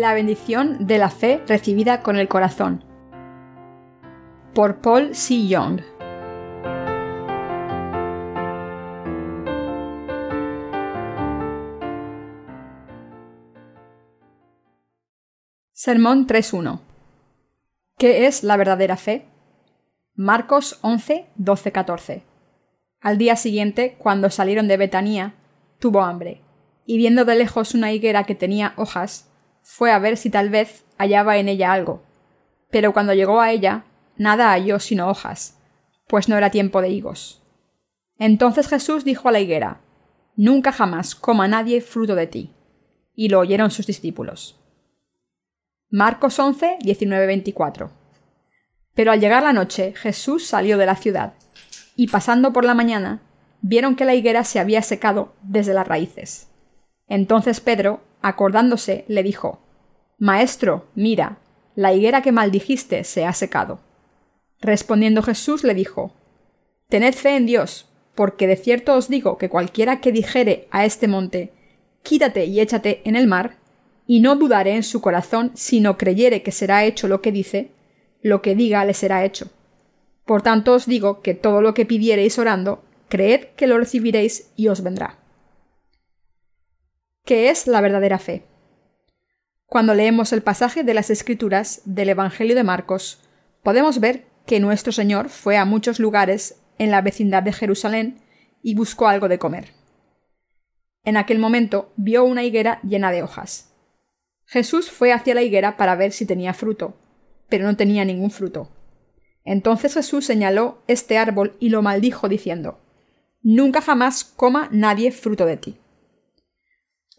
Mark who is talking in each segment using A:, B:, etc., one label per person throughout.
A: La bendición de la fe recibida con el corazón. Por Paul C. Young. Sermón 3.1. ¿Qué es la verdadera fe? Marcos 11, 12, 14. Al día siguiente, cuando salieron de Betanía, tuvo hambre, y viendo de lejos una higuera que tenía hojas, fue a ver si tal vez hallaba en ella algo. Pero cuando llegó a ella, nada halló sino hojas, pues no era tiempo de higos. Entonces Jesús dijo a la higuera, Nunca jamás coma nadie fruto de ti. Y lo oyeron sus discípulos. Marcos 11, 19, 24. Pero al llegar la noche, Jesús salió de la ciudad, y pasando por la mañana, vieron que la higuera se había secado desde las raíces. Entonces Pedro, acordándose, le dijo Maestro, mira, la higuera que maldijiste se ha secado. Respondiendo Jesús le dijo Tened fe en Dios, porque de cierto os digo que cualquiera que dijere a este monte Quítate y échate en el mar, y no dudaré en su corazón, sino creyere que será hecho lo que dice, lo que diga le será hecho. Por tanto os digo que todo lo que pidiereis orando, creed que lo recibiréis y os vendrá. ¿Qué es la verdadera fe? Cuando leemos el pasaje de las Escrituras del Evangelio de Marcos, podemos ver que nuestro Señor fue a muchos lugares en la vecindad de Jerusalén y buscó algo de comer. En aquel momento vio una higuera llena de hojas. Jesús fue hacia la higuera para ver si tenía fruto, pero no tenía ningún fruto. Entonces Jesús señaló este árbol y lo maldijo diciendo, Nunca jamás coma nadie fruto de ti.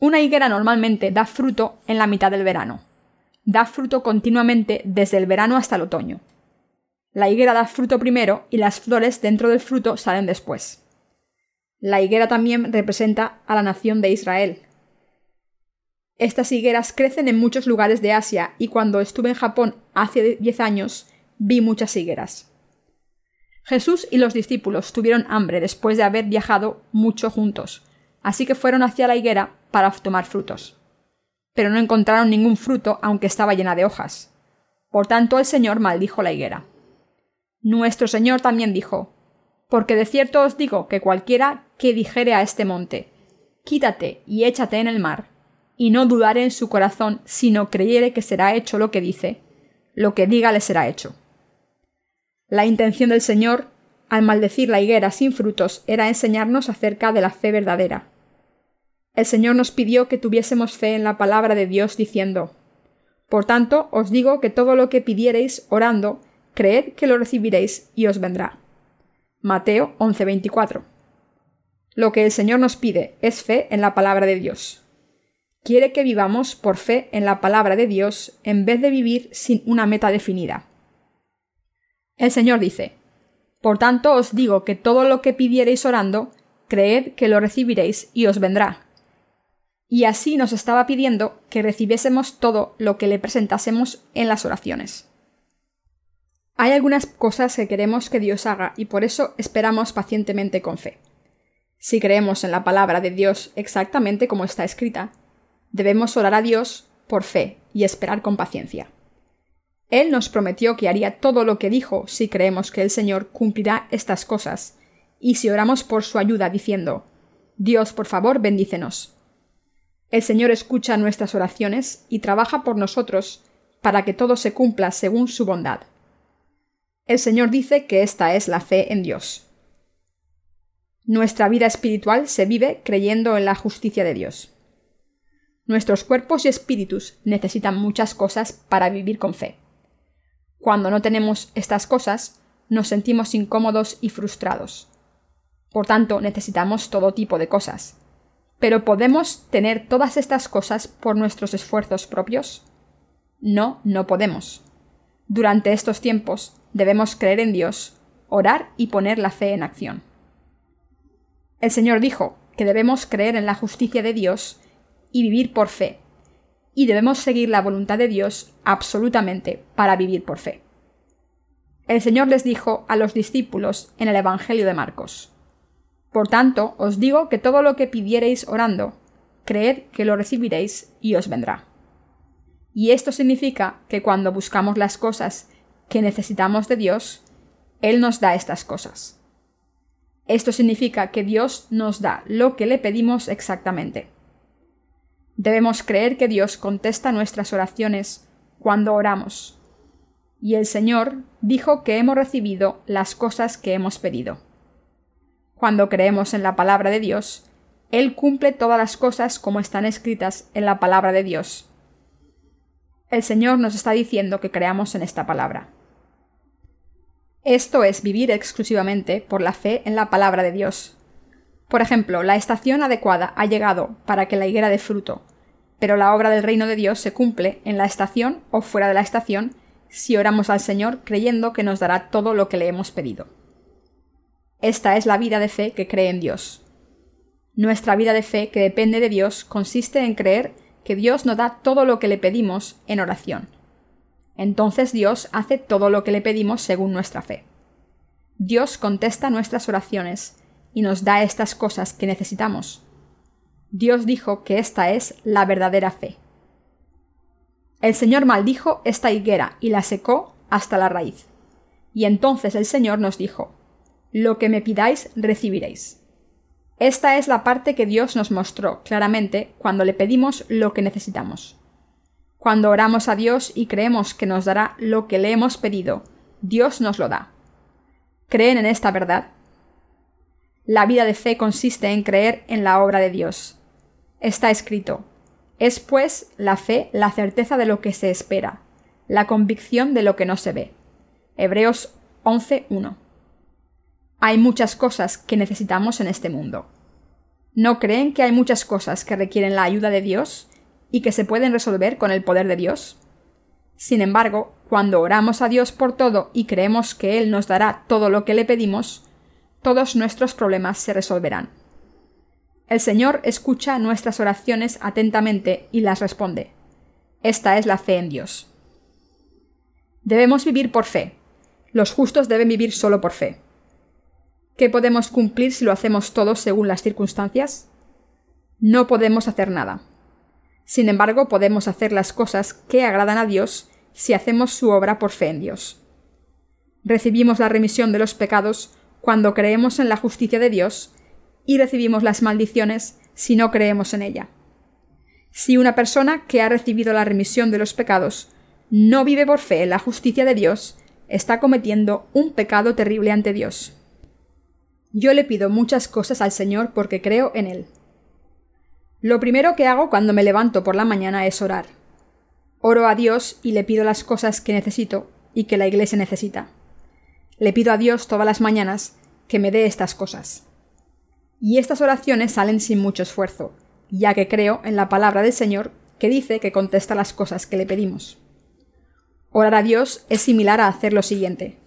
A: Una higuera normalmente da fruto en la mitad del verano. Da fruto continuamente desde el verano hasta el otoño. La higuera da fruto primero y las flores dentro del fruto salen después. La higuera también representa a la nación de Israel. Estas higueras crecen en muchos lugares de Asia y cuando estuve en Japón hace 10 años vi muchas higueras. Jesús y los discípulos tuvieron hambre después de haber viajado mucho juntos, así que fueron hacia la higuera para tomar frutos. Pero no encontraron ningún fruto aunque estaba llena de hojas. Por tanto el Señor maldijo la higuera. Nuestro Señor también dijo, Porque de cierto os digo que cualquiera que dijere a este monte, Quítate y échate en el mar, y no dudare en su corazón, sino creyere que será hecho lo que dice, lo que diga le será hecho. La intención del Señor, al maldecir la higuera sin frutos, era enseñarnos acerca de la fe verdadera, el Señor nos pidió que tuviésemos fe en la palabra de Dios diciendo, Por tanto, os digo que todo lo que pidiereis orando, creed que lo recibiréis y os vendrá. Mateo 11:24. Lo que el Señor nos pide es fe en la palabra de Dios. Quiere que vivamos por fe en la palabra de Dios en vez de vivir sin una meta definida. El Señor dice, Por tanto os digo que todo lo que pidiereis orando, creed que lo recibiréis y os vendrá y así nos estaba pidiendo que recibiésemos todo lo que le presentásemos en las oraciones. Hay algunas cosas que queremos que Dios haga y por eso esperamos pacientemente con fe. Si creemos en la palabra de Dios exactamente como está escrita, debemos orar a Dios por fe y esperar con paciencia. Él nos prometió que haría todo lo que dijo si creemos que el Señor cumplirá estas cosas, y si oramos por su ayuda diciendo, Dios, por favor, bendícenos, el Señor escucha nuestras oraciones y trabaja por nosotros para que todo se cumpla según su bondad. El Señor dice que esta es la fe en Dios. Nuestra vida espiritual se vive creyendo en la justicia de Dios. Nuestros cuerpos y espíritus necesitan muchas cosas para vivir con fe. Cuando no tenemos estas cosas, nos sentimos incómodos y frustrados. Por tanto, necesitamos todo tipo de cosas. ¿Pero podemos tener todas estas cosas por nuestros esfuerzos propios? No, no podemos. Durante estos tiempos debemos creer en Dios, orar y poner la fe en acción. El Señor dijo que debemos creer en la justicia de Dios y vivir por fe, y debemos seguir la voluntad de Dios absolutamente para vivir por fe. El Señor les dijo a los discípulos en el Evangelio de Marcos, por tanto, os digo que todo lo que pidiereis orando, creed que lo recibiréis y os vendrá. Y esto significa que cuando buscamos las cosas que necesitamos de Dios, Él nos da estas cosas. Esto significa que Dios nos da lo que le pedimos exactamente. Debemos creer que Dios contesta nuestras oraciones cuando oramos. Y el Señor dijo que hemos recibido las cosas que hemos pedido. Cuando creemos en la palabra de Dios, Él cumple todas las cosas como están escritas en la palabra de Dios. El Señor nos está diciendo que creamos en esta palabra. Esto es vivir exclusivamente por la fe en la palabra de Dios. Por ejemplo, la estación adecuada ha llegado para que la higuera dé fruto, pero la obra del reino de Dios se cumple en la estación o fuera de la estación si oramos al Señor creyendo que nos dará todo lo que le hemos pedido. Esta es la vida de fe que cree en Dios. Nuestra vida de fe que depende de Dios consiste en creer que Dios nos da todo lo que le pedimos en oración. Entonces Dios hace todo lo que le pedimos según nuestra fe. Dios contesta nuestras oraciones y nos da estas cosas que necesitamos. Dios dijo que esta es la verdadera fe. El Señor maldijo esta higuera y la secó hasta la raíz. Y entonces el Señor nos dijo, lo que me pidáis recibiréis. Esta es la parte que Dios nos mostró claramente cuando le pedimos lo que necesitamos. Cuando oramos a Dios y creemos que nos dará lo que le hemos pedido, Dios nos lo da. ¿Creen en esta verdad? La vida de fe consiste en creer en la obra de Dios. Está escrito, es pues la fe la certeza de lo que se espera, la convicción de lo que no se ve. Hebreos 11.1 hay muchas cosas que necesitamos en este mundo. ¿No creen que hay muchas cosas que requieren la ayuda de Dios y que se pueden resolver con el poder de Dios? Sin embargo, cuando oramos a Dios por todo y creemos que Él nos dará todo lo que le pedimos, todos nuestros problemas se resolverán. El Señor escucha nuestras oraciones atentamente y las responde. Esta es la fe en Dios. Debemos vivir por fe. Los justos deben vivir solo por fe. ¿Qué podemos cumplir si lo hacemos todo según las circunstancias? No podemos hacer nada. Sin embargo, podemos hacer las cosas que agradan a Dios si hacemos su obra por fe en Dios. Recibimos la remisión de los pecados cuando creemos en la justicia de Dios y recibimos las maldiciones si no creemos en ella. Si una persona que ha recibido la remisión de los pecados no vive por fe en la justicia de Dios, está cometiendo un pecado terrible ante Dios. Yo le pido muchas cosas al Señor porque creo en Él. Lo primero que hago cuando me levanto por la mañana es orar. Oro a Dios y le pido las cosas que necesito y que la Iglesia necesita. Le pido a Dios todas las mañanas que me dé estas cosas. Y estas oraciones salen sin mucho esfuerzo, ya que creo en la palabra del Señor que dice que contesta las cosas que le pedimos. Orar a Dios es similar a hacer lo siguiente.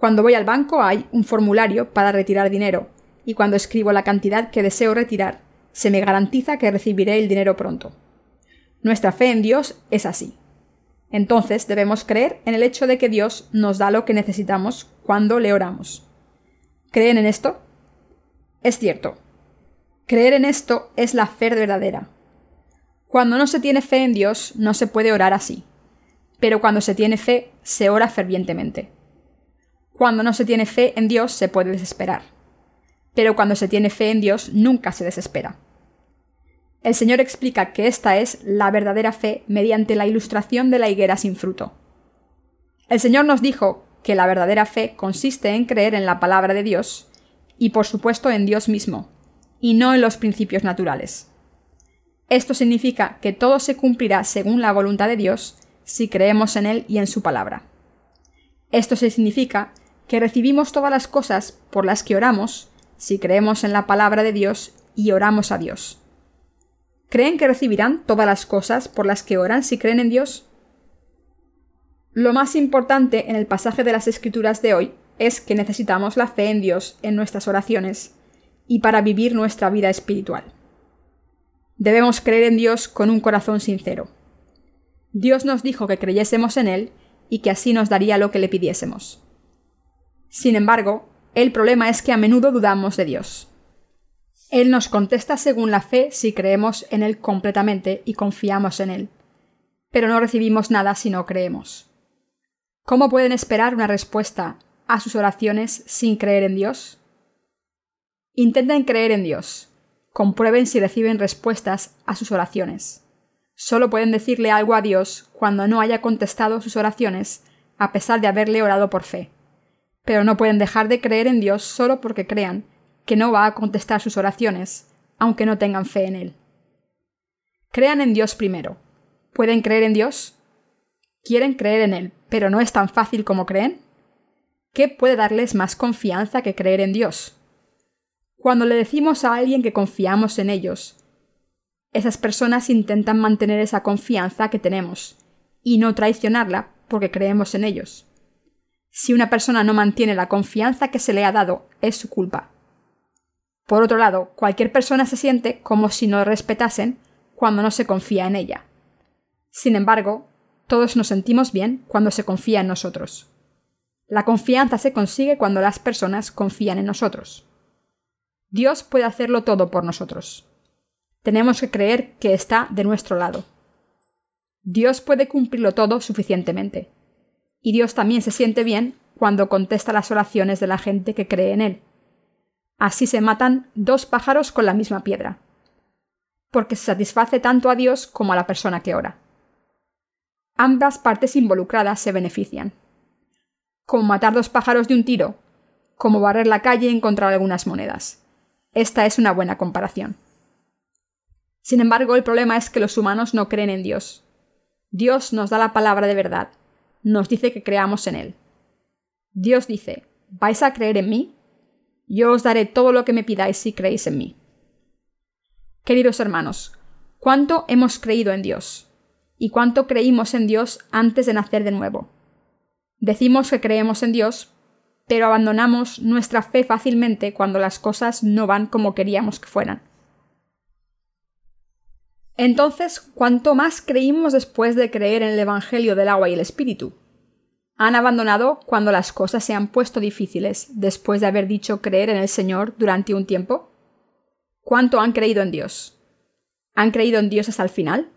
A: Cuando voy al banco hay un formulario para retirar dinero, y cuando escribo la cantidad que deseo retirar, se me garantiza que recibiré el dinero pronto. Nuestra fe en Dios es así. Entonces debemos creer en el hecho de que Dios nos da lo que necesitamos cuando le oramos. ¿Creen en esto? Es cierto. Creer en esto es la fe verdadera. Cuando no se tiene fe en Dios, no se puede orar así. Pero cuando se tiene fe, se ora fervientemente. Cuando no se tiene fe en Dios se puede desesperar. Pero cuando se tiene fe en Dios nunca se desespera. El Señor explica que esta es la verdadera fe mediante la ilustración de la higuera sin fruto. El Señor nos dijo que la verdadera fe consiste en creer en la palabra de Dios y por supuesto en Dios mismo, y no en los principios naturales. Esto significa que todo se cumplirá según la voluntad de Dios si creemos en Él y en su palabra. Esto significa que recibimos todas las cosas por las que oramos si creemos en la palabra de Dios y oramos a Dios. ¿Creen que recibirán todas las cosas por las que oran si creen en Dios? Lo más importante en el pasaje de las Escrituras de hoy es que necesitamos la fe en Dios en nuestras oraciones y para vivir nuestra vida espiritual. Debemos creer en Dios con un corazón sincero. Dios nos dijo que creyésemos en Él y que así nos daría lo que le pidiésemos. Sin embargo, el problema es que a menudo dudamos de Dios. Él nos contesta según la fe si creemos en Él completamente y confiamos en Él. pero no recibimos nada si no creemos. ¿Cómo pueden esperar una respuesta a sus oraciones sin creer en Dios? Intenten creer en Dios. Comprueben si reciben respuestas a sus oraciones. Solo pueden decirle algo a Dios cuando no haya contestado sus oraciones, a pesar de haberle orado por fe. Pero no pueden dejar de creer en Dios solo porque crean que no va a contestar sus oraciones, aunque no tengan fe en Él. Crean en Dios primero. ¿Pueden creer en Dios? Quieren creer en Él, pero no es tan fácil como creen. ¿Qué puede darles más confianza que creer en Dios? Cuando le decimos a alguien que confiamos en ellos, esas personas intentan mantener esa confianza que tenemos y no traicionarla porque creemos en ellos. Si una persona no mantiene la confianza que se le ha dado, es su culpa. Por otro lado, cualquier persona se siente como si no respetasen cuando no se confía en ella. Sin embargo, todos nos sentimos bien cuando se confía en nosotros. La confianza se consigue cuando las personas confían en nosotros. Dios puede hacerlo todo por nosotros. Tenemos que creer que está de nuestro lado. Dios puede cumplirlo todo suficientemente. Y Dios también se siente bien cuando contesta las oraciones de la gente que cree en Él. Así se matan dos pájaros con la misma piedra. Porque se satisface tanto a Dios como a la persona que ora. Ambas partes involucradas se benefician. Como matar dos pájaros de un tiro, como barrer la calle y encontrar algunas monedas. Esta es una buena comparación. Sin embargo, el problema es que los humanos no creen en Dios. Dios nos da la palabra de verdad, nos dice que creamos en Él. Dios dice, ¿vais a creer en mí? Yo os daré todo lo que me pidáis si creéis en mí. Queridos hermanos, ¿cuánto hemos creído en Dios? ¿Y cuánto creímos en Dios antes de nacer de nuevo? Decimos que creemos en Dios, pero abandonamos nuestra fe fácilmente cuando las cosas no van como queríamos que fueran. Entonces, ¿cuánto más creímos después de creer en el Evangelio del agua y el Espíritu? ¿Han abandonado cuando las cosas se han puesto difíciles después de haber dicho creer en el Señor durante un tiempo? ¿Cuánto han creído en Dios? ¿Han creído en Dios hasta el final?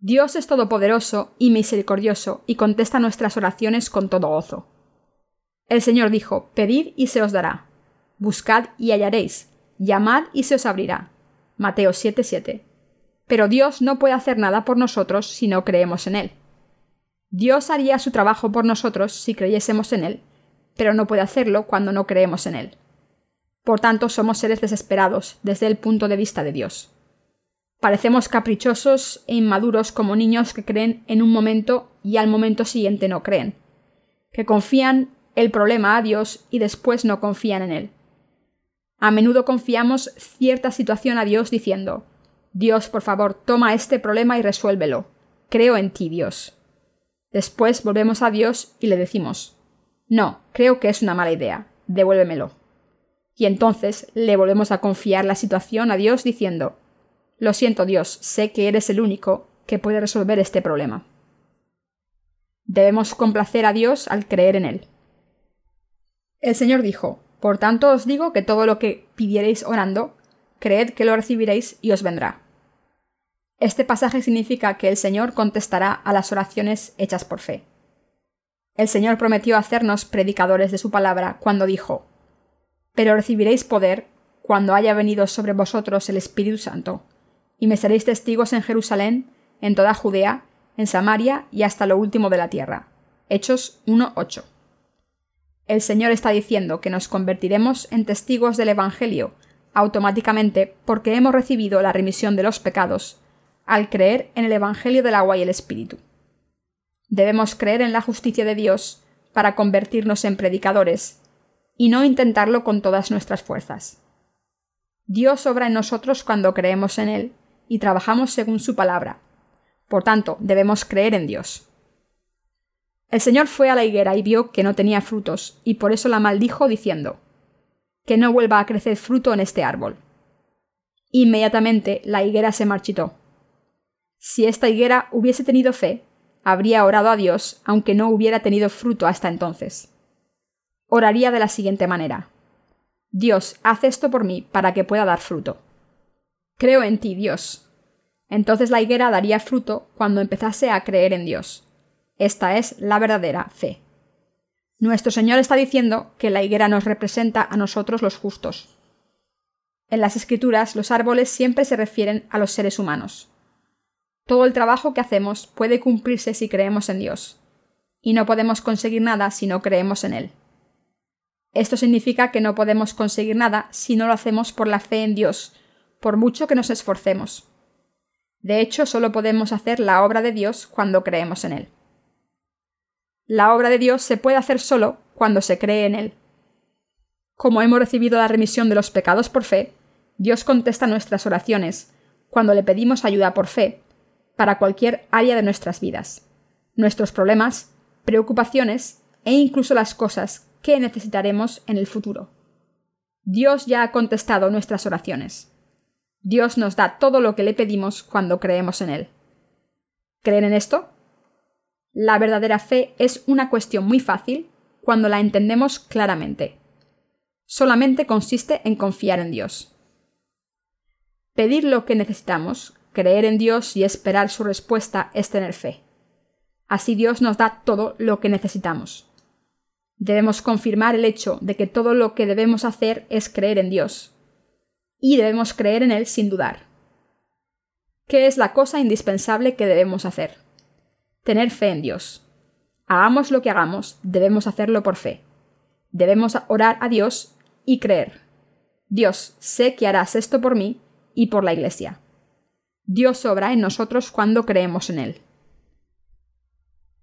A: Dios es todopoderoso y misericordioso y contesta nuestras oraciones con todo gozo. El Señor dijo, Pedid y se os dará. Buscad y hallaréis. Llamad y se os abrirá. Mateo 7:7. Pero Dios no puede hacer nada por nosotros si no creemos en Él. Dios haría su trabajo por nosotros si creyésemos en Él, pero no puede hacerlo cuando no creemos en Él. Por tanto, somos seres desesperados desde el punto de vista de Dios. Parecemos caprichosos e inmaduros como niños que creen en un momento y al momento siguiente no creen, que confían el problema a Dios y después no confían en Él. A menudo confiamos cierta situación a Dios diciendo, Dios, por favor, toma este problema y resuélvelo. Creo en ti, Dios. Después volvemos a Dios y le decimos, No, creo que es una mala idea, devuélvemelo. Y entonces le volvemos a confiar la situación a Dios diciendo, Lo siento, Dios, sé que eres el único que puede resolver este problema. Debemos complacer a Dios al creer en Él. El Señor dijo, Por tanto os digo que todo lo que pidiereis orando, creed que lo recibiréis y os vendrá. Este pasaje significa que el Señor contestará a las oraciones hechas por fe. El Señor prometió hacernos predicadores de su palabra cuando dijo, Pero recibiréis poder cuando haya venido sobre vosotros el Espíritu Santo, y me seréis testigos en Jerusalén, en toda Judea, en Samaria y hasta lo último de la tierra. Hechos 1.8 el Señor está diciendo que nos convertiremos en testigos del Evangelio automáticamente porque hemos recibido la remisión de los pecados al creer en el Evangelio del agua y el Espíritu. Debemos creer en la justicia de Dios para convertirnos en predicadores y no intentarlo con todas nuestras fuerzas. Dios obra en nosotros cuando creemos en Él y trabajamos según su palabra. Por tanto, debemos creer en Dios. El Señor fue a la higuera y vio que no tenía frutos, y por eso la maldijo diciendo, Que no vuelva a crecer fruto en este árbol. Inmediatamente la higuera se marchitó. Si esta higuera hubiese tenido fe, habría orado a Dios aunque no hubiera tenido fruto hasta entonces. Oraría de la siguiente manera. Dios, haz esto por mí para que pueda dar fruto. Creo en ti, Dios. Entonces la higuera daría fruto cuando empezase a creer en Dios. Esta es la verdadera fe. Nuestro Señor está diciendo que la higuera nos representa a nosotros los justos. En las Escrituras los árboles siempre se refieren a los seres humanos. Todo el trabajo que hacemos puede cumplirse si creemos en Dios, y no podemos conseguir nada si no creemos en Él. Esto significa que no podemos conseguir nada si no lo hacemos por la fe en Dios, por mucho que nos esforcemos. De hecho, solo podemos hacer la obra de Dios cuando creemos en Él. La obra de Dios se puede hacer solo cuando se cree en Él. Como hemos recibido la remisión de los pecados por fe, Dios contesta nuestras oraciones cuando le pedimos ayuda por fe para cualquier área de nuestras vidas, nuestros problemas, preocupaciones e incluso las cosas que necesitaremos en el futuro. Dios ya ha contestado nuestras oraciones. Dios nos da todo lo que le pedimos cuando creemos en Él. ¿Creen en esto? La verdadera fe es una cuestión muy fácil cuando la entendemos claramente. Solamente consiste en confiar en Dios. Pedir lo que necesitamos, creer en Dios y esperar su respuesta es tener fe. Así Dios nos da todo lo que necesitamos. Debemos confirmar el hecho de que todo lo que debemos hacer es creer en Dios. Y debemos creer en Él sin dudar. ¿Qué es la cosa indispensable que debemos hacer? Tener fe en Dios. Hagamos lo que hagamos, debemos hacerlo por fe. Debemos orar a Dios y creer. Dios, sé que harás esto por mí y por la Iglesia. Dios obra en nosotros cuando creemos en Él.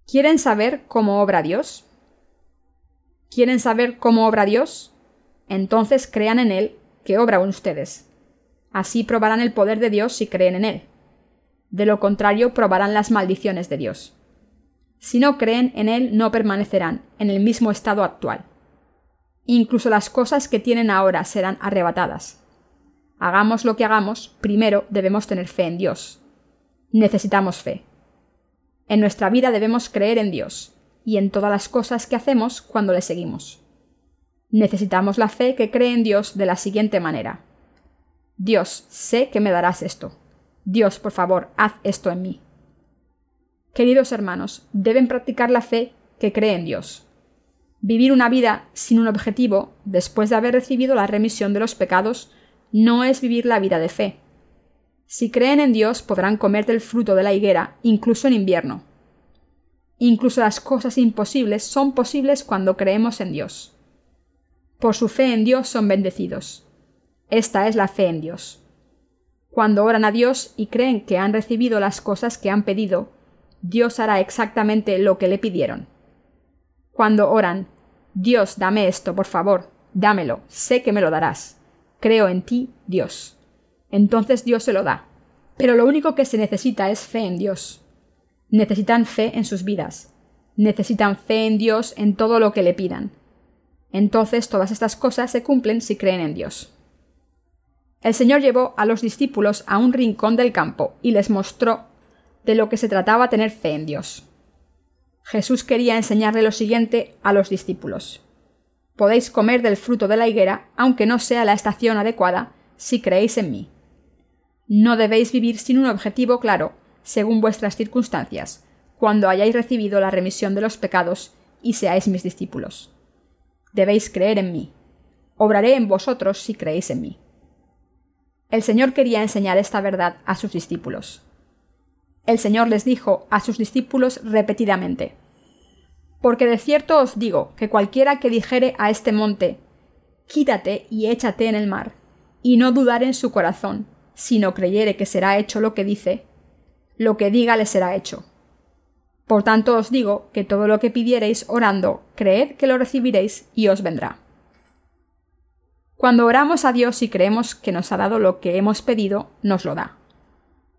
A: ¿Quieren saber cómo obra Dios? ¿Quieren saber cómo obra Dios? Entonces crean en Él que obra en ustedes. Así probarán el poder de Dios si creen en Él. De lo contrario, probarán las maldiciones de Dios. Si no creen en Él, no permanecerán en el mismo estado actual. Incluso las cosas que tienen ahora serán arrebatadas. Hagamos lo que hagamos, primero debemos tener fe en Dios. Necesitamos fe. En nuestra vida debemos creer en Dios y en todas las cosas que hacemos cuando le seguimos. Necesitamos la fe que cree en Dios de la siguiente manera. Dios, sé que me darás esto. Dios, por favor, haz esto en mí. Queridos hermanos, deben practicar la fe que cree en Dios. Vivir una vida sin un objetivo, después de haber recibido la remisión de los pecados, no es vivir la vida de fe. Si creen en Dios podrán comer del fruto de la higuera, incluso en invierno. Incluso las cosas imposibles son posibles cuando creemos en Dios. Por su fe en Dios son bendecidos. Esta es la fe en Dios. Cuando oran a Dios y creen que han recibido las cosas que han pedido, Dios hará exactamente lo que le pidieron. Cuando oran, Dios, dame esto, por favor, dámelo, sé que me lo darás. Creo en ti, Dios. Entonces Dios se lo da. Pero lo único que se necesita es fe en Dios. Necesitan fe en sus vidas. Necesitan fe en Dios en todo lo que le pidan. Entonces todas estas cosas se cumplen si creen en Dios. El Señor llevó a los discípulos a un rincón del campo y les mostró de lo que se trataba tener fe en Dios. Jesús quería enseñarle lo siguiente a los discípulos. Podéis comer del fruto de la higuera, aunque no sea la estación adecuada, si creéis en mí. No debéis vivir sin un objetivo claro, según vuestras circunstancias, cuando hayáis recibido la remisión de los pecados y seáis mis discípulos. Debéis creer en mí. Obraré en vosotros si creéis en mí. El Señor quería enseñar esta verdad a sus discípulos. El Señor les dijo a sus discípulos repetidamente, Porque de cierto os digo que cualquiera que dijere a este monte, Quítate y échate en el mar, y no dudar en su corazón, sino creyere que será hecho lo que dice, lo que diga le será hecho. Por tanto os digo que todo lo que pidiereis orando, creed que lo recibiréis y os vendrá. Cuando oramos a Dios y creemos que nos ha dado lo que hemos pedido, nos lo da.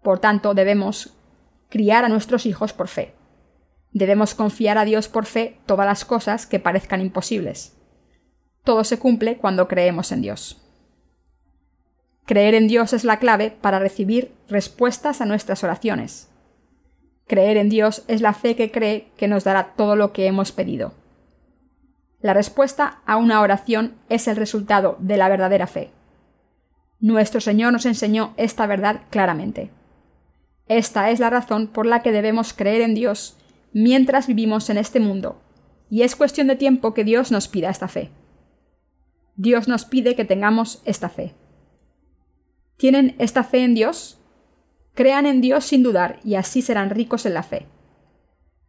A: Por tanto, debemos criar a nuestros hijos por fe. Debemos confiar a Dios por fe todas las cosas que parezcan imposibles. Todo se cumple cuando creemos en Dios. Creer en Dios es la clave para recibir respuestas a nuestras oraciones. Creer en Dios es la fe que cree que nos dará todo lo que hemos pedido. La respuesta a una oración es el resultado de la verdadera fe. Nuestro Señor nos enseñó esta verdad claramente. Esta es la razón por la que debemos creer en Dios mientras vivimos en este mundo, y es cuestión de tiempo que Dios nos pida esta fe. Dios nos pide que tengamos esta fe. ¿Tienen esta fe en Dios? Crean en Dios sin dudar y así serán ricos en la fe.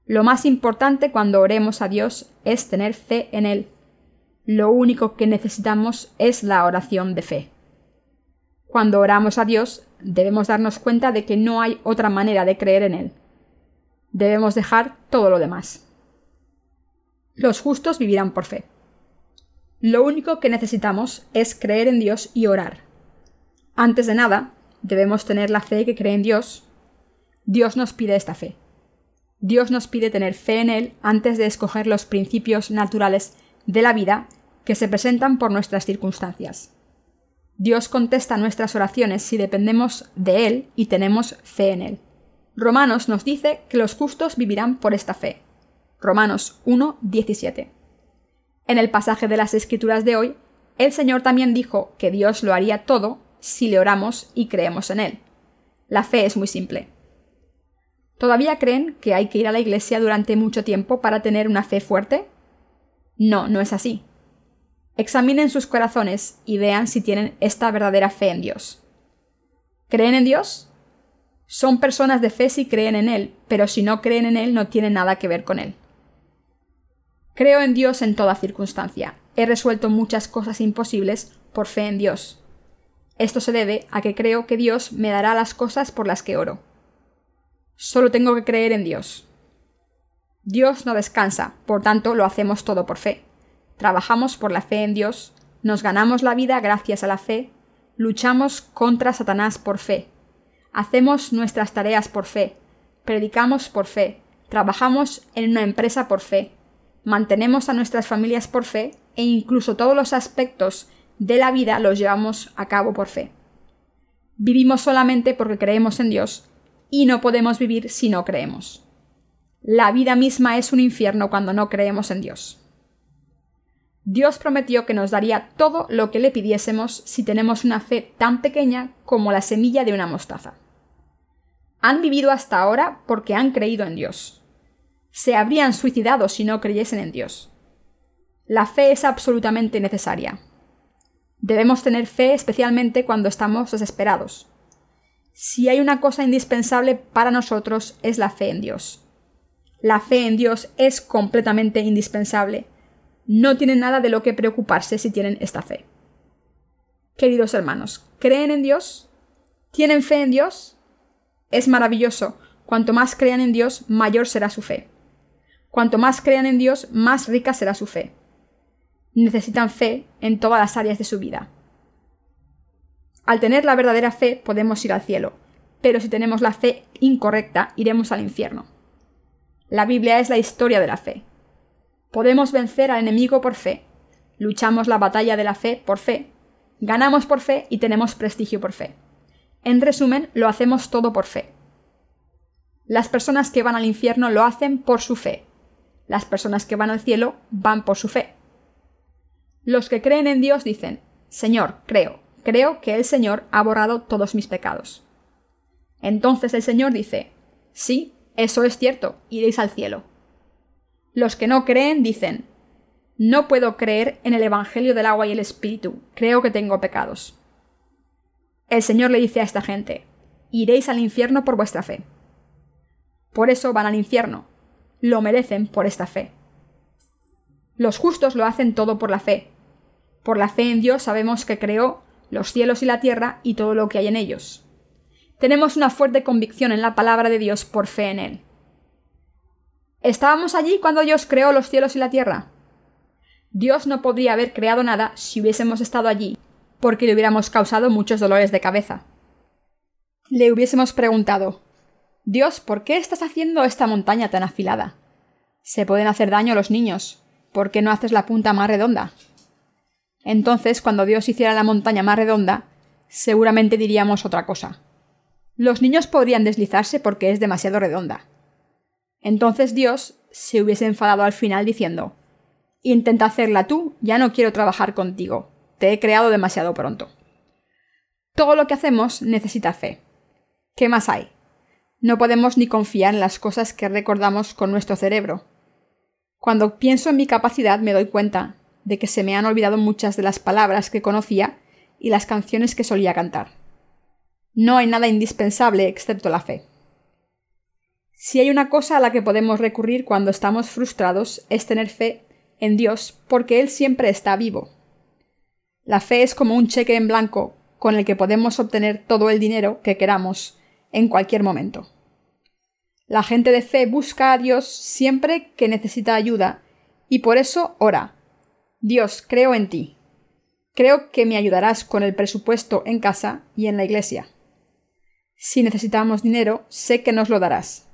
A: Lo más importante cuando oremos a Dios es tener fe en Él. Lo único que necesitamos es la oración de fe. Cuando oramos a Dios, debemos darnos cuenta de que no hay otra manera de creer en Él. Debemos dejar todo lo demás. Los justos vivirán por fe. Lo único que necesitamos es creer en Dios y orar. Antes de nada, debemos tener la fe que cree en Dios. Dios nos pide esta fe. Dios nos pide tener fe en Él antes de escoger los principios naturales de la vida que se presentan por nuestras circunstancias. Dios contesta nuestras oraciones si dependemos de Él y tenemos fe en Él. Romanos nos dice que los justos vivirán por esta fe. Romanos 1, 17. En el pasaje de las Escrituras de hoy, el Señor también dijo que Dios lo haría todo si le oramos y creemos en Él. La fe es muy simple. ¿Todavía creen que hay que ir a la iglesia durante mucho tiempo para tener una fe fuerte? No, no es así. Examinen sus corazones y vean si tienen esta verdadera fe en Dios. ¿Creen en Dios? Son personas de fe si creen en Él, pero si no creen en Él no tienen nada que ver con Él. Creo en Dios en toda circunstancia. He resuelto muchas cosas imposibles por fe en Dios. Esto se debe a que creo que Dios me dará las cosas por las que oro. Solo tengo que creer en Dios. Dios no descansa, por tanto lo hacemos todo por fe. Trabajamos por la fe en Dios, nos ganamos la vida gracias a la fe, luchamos contra Satanás por fe, hacemos nuestras tareas por fe, predicamos por fe, trabajamos en una empresa por fe, mantenemos a nuestras familias por fe e incluso todos los aspectos de la vida los llevamos a cabo por fe. Vivimos solamente porque creemos en Dios y no podemos vivir si no creemos. La vida misma es un infierno cuando no creemos en Dios. Dios prometió que nos daría todo lo que le pidiésemos si tenemos una fe tan pequeña como la semilla de una mostaza. Han vivido hasta ahora porque han creído en Dios se habrían suicidado si no creyesen en Dios. La fe es absolutamente necesaria. Debemos tener fe especialmente cuando estamos desesperados. Si hay una cosa indispensable para nosotros es la fe en Dios. La fe en Dios es completamente indispensable. No tienen nada de lo que preocuparse si tienen esta fe. Queridos hermanos, ¿creen en Dios? ¿Tienen fe en Dios? Es maravilloso. Cuanto más crean en Dios, mayor será su fe. Cuanto más crean en Dios, más rica será su fe. Necesitan fe en todas las áreas de su vida. Al tener la verdadera fe podemos ir al cielo, pero si tenemos la fe incorrecta iremos al infierno. La Biblia es la historia de la fe. Podemos vencer al enemigo por fe, luchamos la batalla de la fe por fe, ganamos por fe y tenemos prestigio por fe. En resumen, lo hacemos todo por fe. Las personas que van al infierno lo hacen por su fe, las personas que van al cielo van por su fe. Los que creen en Dios dicen, Señor, creo, creo que el Señor ha borrado todos mis pecados. Entonces el Señor dice, Sí, eso es cierto, iréis al cielo. Los que no creen dicen, No puedo creer en el Evangelio del agua y el Espíritu, creo que tengo pecados. El Señor le dice a esta gente, Iréis al infierno por vuestra fe. Por eso van al infierno, lo merecen por esta fe. Los justos lo hacen todo por la fe. Por la fe en Dios sabemos que creó los cielos y la tierra y todo lo que hay en ellos. Tenemos una fuerte convicción en la palabra de Dios por fe en Él. ¿Estábamos allí cuando Dios creó los cielos y la tierra? Dios no podría haber creado nada si hubiésemos estado allí, porque le hubiéramos causado muchos dolores de cabeza. Le hubiésemos preguntado Dios, ¿por qué estás haciendo esta montaña tan afilada? Se pueden hacer daño a los niños. ¿Por qué no haces la punta más redonda? Entonces, cuando Dios hiciera la montaña más redonda, seguramente diríamos otra cosa. Los niños podrían deslizarse porque es demasiado redonda. Entonces Dios se hubiese enfadado al final diciendo Intenta hacerla tú, ya no quiero trabajar contigo, te he creado demasiado pronto. Todo lo que hacemos necesita fe. ¿Qué más hay? No podemos ni confiar en las cosas que recordamos con nuestro cerebro. Cuando pienso en mi capacidad me doy cuenta de que se me han olvidado muchas de las palabras que conocía y las canciones que solía cantar. No hay nada indispensable excepto la fe. Si hay una cosa a la que podemos recurrir cuando estamos frustrados es tener fe en Dios porque Él siempre está vivo. La fe es como un cheque en blanco con el que podemos obtener todo el dinero que queramos en cualquier momento. La gente de fe busca a Dios siempre que necesita ayuda y por eso ora. Dios, creo en ti. Creo que me ayudarás con el presupuesto en casa y en la iglesia. Si necesitamos dinero, sé que nos lo darás.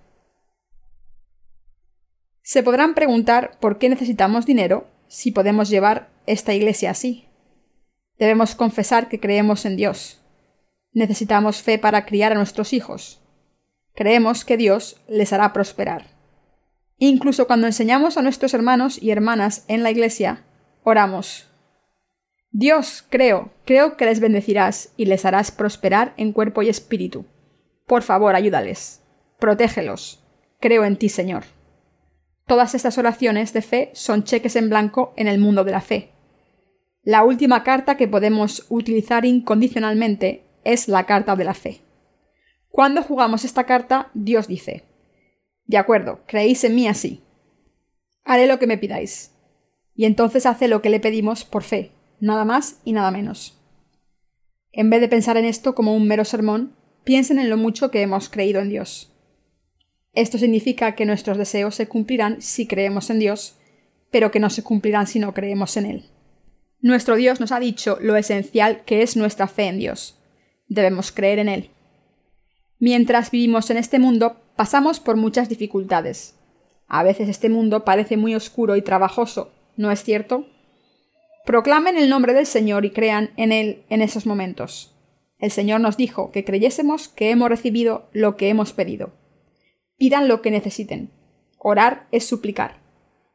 A: Se podrán preguntar por qué necesitamos dinero si podemos llevar esta iglesia así. Debemos confesar que creemos en Dios. Necesitamos fe para criar a nuestros hijos. Creemos que Dios les hará prosperar. Incluso cuando enseñamos a nuestros hermanos y hermanas en la iglesia, oramos. Dios, creo, creo que les bendecirás y les harás prosperar en cuerpo y espíritu. Por favor, ayúdales. Protégelos. Creo en ti, Señor. Todas estas oraciones de fe son cheques en blanco en el mundo de la fe. La última carta que podemos utilizar incondicionalmente es la carta de la fe. Cuando jugamos esta carta, Dios dice, De acuerdo, creéis en mí así. Haré lo que me pidáis. Y entonces hace lo que le pedimos por fe, nada más y nada menos. En vez de pensar en esto como un mero sermón, piensen en lo mucho que hemos creído en Dios. Esto significa que nuestros deseos se cumplirán si creemos en Dios, pero que no se cumplirán si no creemos en Él. Nuestro Dios nos ha dicho lo esencial que es nuestra fe en Dios. Debemos creer en Él. Mientras vivimos en este mundo, pasamos por muchas dificultades. A veces este mundo parece muy oscuro y trabajoso, ¿no es cierto? Proclamen el nombre del Señor y crean en Él en esos momentos. El Señor nos dijo que creyésemos que hemos recibido lo que hemos pedido. Pidan lo que necesiten. Orar es suplicar.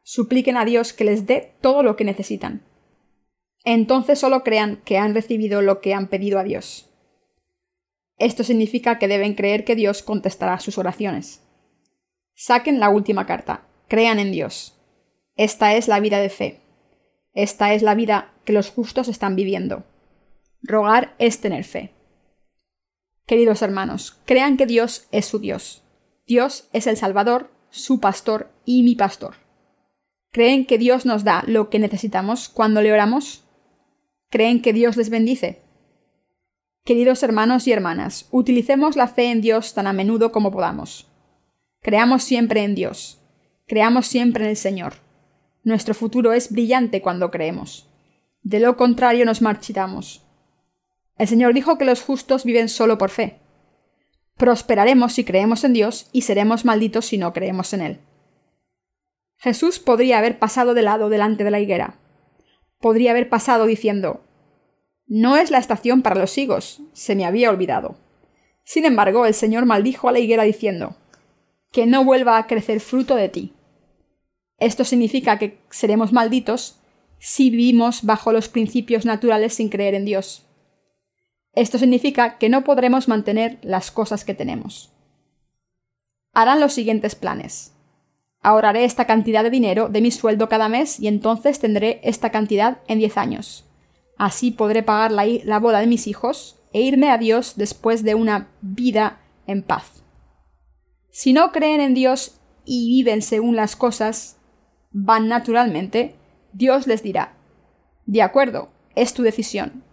A: Supliquen a Dios que les dé todo lo que necesitan. Entonces solo crean que han recibido lo que han pedido a Dios. Esto significa que deben creer que Dios contestará sus oraciones. Saquen la última carta. Crean en Dios. Esta es la vida de fe. Esta es la vida que los justos están viviendo. Rogar es tener fe. Queridos hermanos, crean que Dios es su Dios. Dios es el Salvador, su pastor y mi pastor. ¿Creen que Dios nos da lo que necesitamos cuando le oramos? ¿Creen que Dios les bendice? Queridos hermanos y hermanas, utilicemos la fe en Dios tan a menudo como podamos. Creamos siempre en Dios. Creamos siempre en el Señor. Nuestro futuro es brillante cuando creemos. De lo contrario nos marchitamos. El Señor dijo que los justos viven solo por fe. Prosperaremos si creemos en Dios y seremos malditos si no creemos en Él. Jesús podría haber pasado de lado delante de la higuera. Podría haber pasado diciendo No es la estación para los higos, se me había olvidado. Sin embargo, el Señor maldijo a la higuera diciendo Que no vuelva a crecer fruto de ti. Esto significa que seremos malditos si vivimos bajo los principios naturales sin creer en Dios. Esto significa que no podremos mantener las cosas que tenemos. Harán los siguientes planes. Ahorraré esta cantidad de dinero de mi sueldo cada mes y entonces tendré esta cantidad en 10 años. Así podré pagar la, la boda de mis hijos e irme a Dios después de una vida en paz. Si no creen en Dios y viven según las cosas van naturalmente, Dios les dirá, de acuerdo, es tu decisión,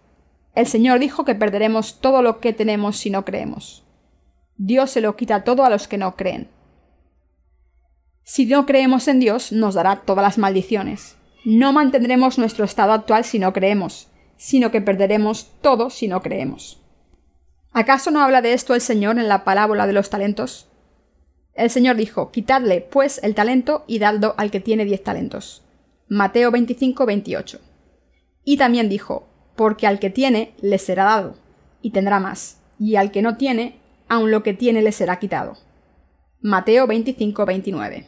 A: el Señor dijo que perderemos todo lo que tenemos si no creemos. Dios se lo quita todo a los que no creen. Si no creemos en Dios, nos dará todas las maldiciones. No mantendremos nuestro estado actual si no creemos, sino que perderemos todo si no creemos. ¿Acaso no habla de esto el Señor en la parábola de los talentos? El Señor dijo, Quitadle, pues, el talento y dadlo al que tiene diez talentos. Mateo 25, 28. Y también dijo, porque al que tiene le será dado, y tendrá más, y al que no tiene, aun lo que tiene le será quitado. Mateo 25, 29.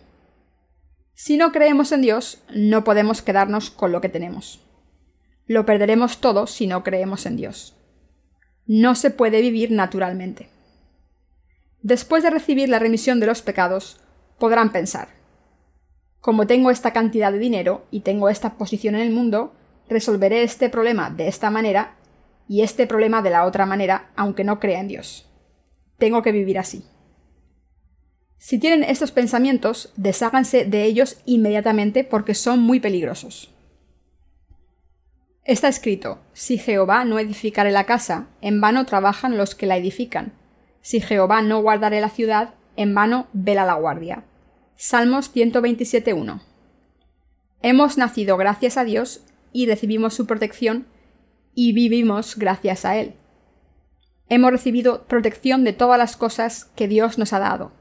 A: Si no creemos en Dios, no podemos quedarnos con lo que tenemos. Lo perderemos todo si no creemos en Dios. No se puede vivir naturalmente. Después de recibir la remisión de los pecados, podrán pensar, como tengo esta cantidad de dinero y tengo esta posición en el mundo, resolveré este problema de esta manera y este problema de la otra manera, aunque no crea en Dios. Tengo que vivir así. Si tienen estos pensamientos, desháganse de ellos inmediatamente porque son muy peligrosos. Está escrito, si Jehová no edificare la casa, en vano trabajan los que la edifican. Si Jehová no guardare la ciudad, en vano vela la guardia. Salmos 127.1. Hemos nacido gracias a Dios y recibimos su protección y vivimos gracias a Él. Hemos recibido protección de todas las cosas que Dios nos ha dado.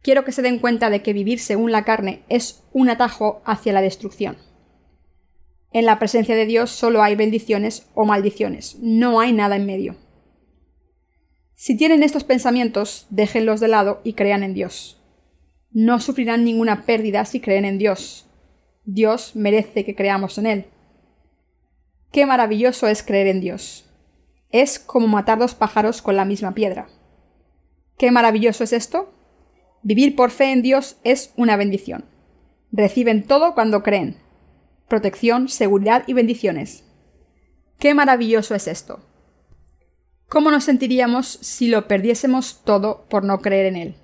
A: Quiero que se den cuenta de que vivir según la carne es un atajo hacia la destrucción. En la presencia de Dios solo hay bendiciones o maldiciones, no hay nada en medio. Si tienen estos pensamientos, déjenlos de lado y crean en Dios. No sufrirán ninguna pérdida si creen en Dios. Dios merece que creamos en Él. Qué maravilloso es creer en Dios. Es como matar dos pájaros con la misma piedra. ¿Qué maravilloso es esto? Vivir por fe en Dios es una bendición. Reciben todo cuando creen. Protección, seguridad y bendiciones. Qué maravilloso es esto. ¿Cómo nos sentiríamos si lo perdiésemos todo por no creer en Él?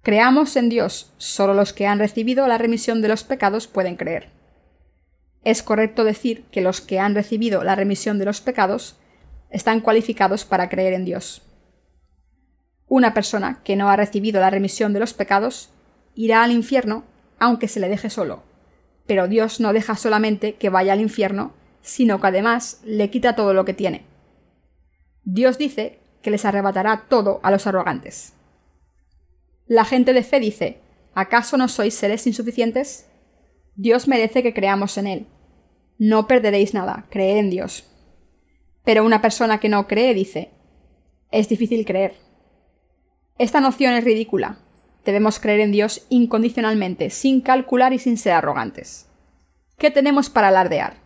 A: Creamos en Dios, solo los que han recibido la remisión de los pecados pueden creer. Es correcto decir que los que han recibido la remisión de los pecados están cualificados para creer en Dios. Una persona que no ha recibido la remisión de los pecados irá al infierno aunque se le deje solo. Pero Dios no deja solamente que vaya al infierno, sino que además le quita todo lo que tiene. Dios dice que les arrebatará todo a los arrogantes. La gente de fe dice, ¿acaso no sois seres insuficientes? Dios merece que creamos en Él. No perderéis nada, creed en Dios. Pero una persona que no cree dice, es difícil creer. Esta noción es ridícula. Debemos creer en Dios incondicionalmente, sin calcular y sin ser arrogantes. ¿Qué tenemos para alardear?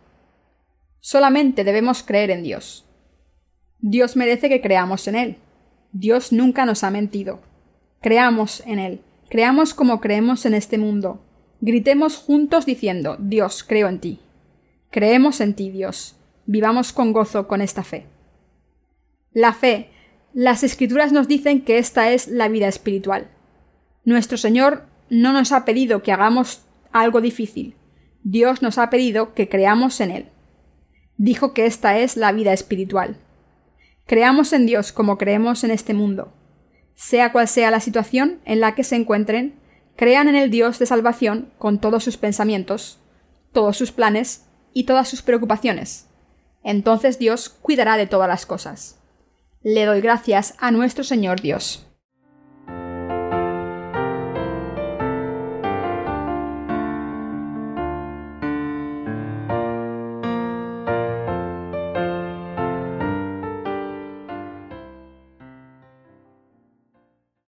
A: Solamente debemos creer en Dios. Dios merece que creamos en Él. Dios nunca nos ha mentido. Creamos en Él. Creamos como creemos en este mundo. Gritemos juntos diciendo, Dios, creo en ti. Creemos en ti, Dios. Vivamos con gozo con esta fe. La fe las escrituras nos dicen que esta es la vida espiritual. Nuestro Señor no nos ha pedido que hagamos algo difícil. Dios nos ha pedido que creamos en Él. Dijo que esta es la vida espiritual. Creamos en Dios como creemos en este mundo. Sea cual sea la situación en la que se encuentren, crean en el Dios de salvación con todos sus pensamientos, todos sus planes y todas sus preocupaciones. Entonces Dios cuidará de todas las cosas le doy gracias a nuestro Señor Dios.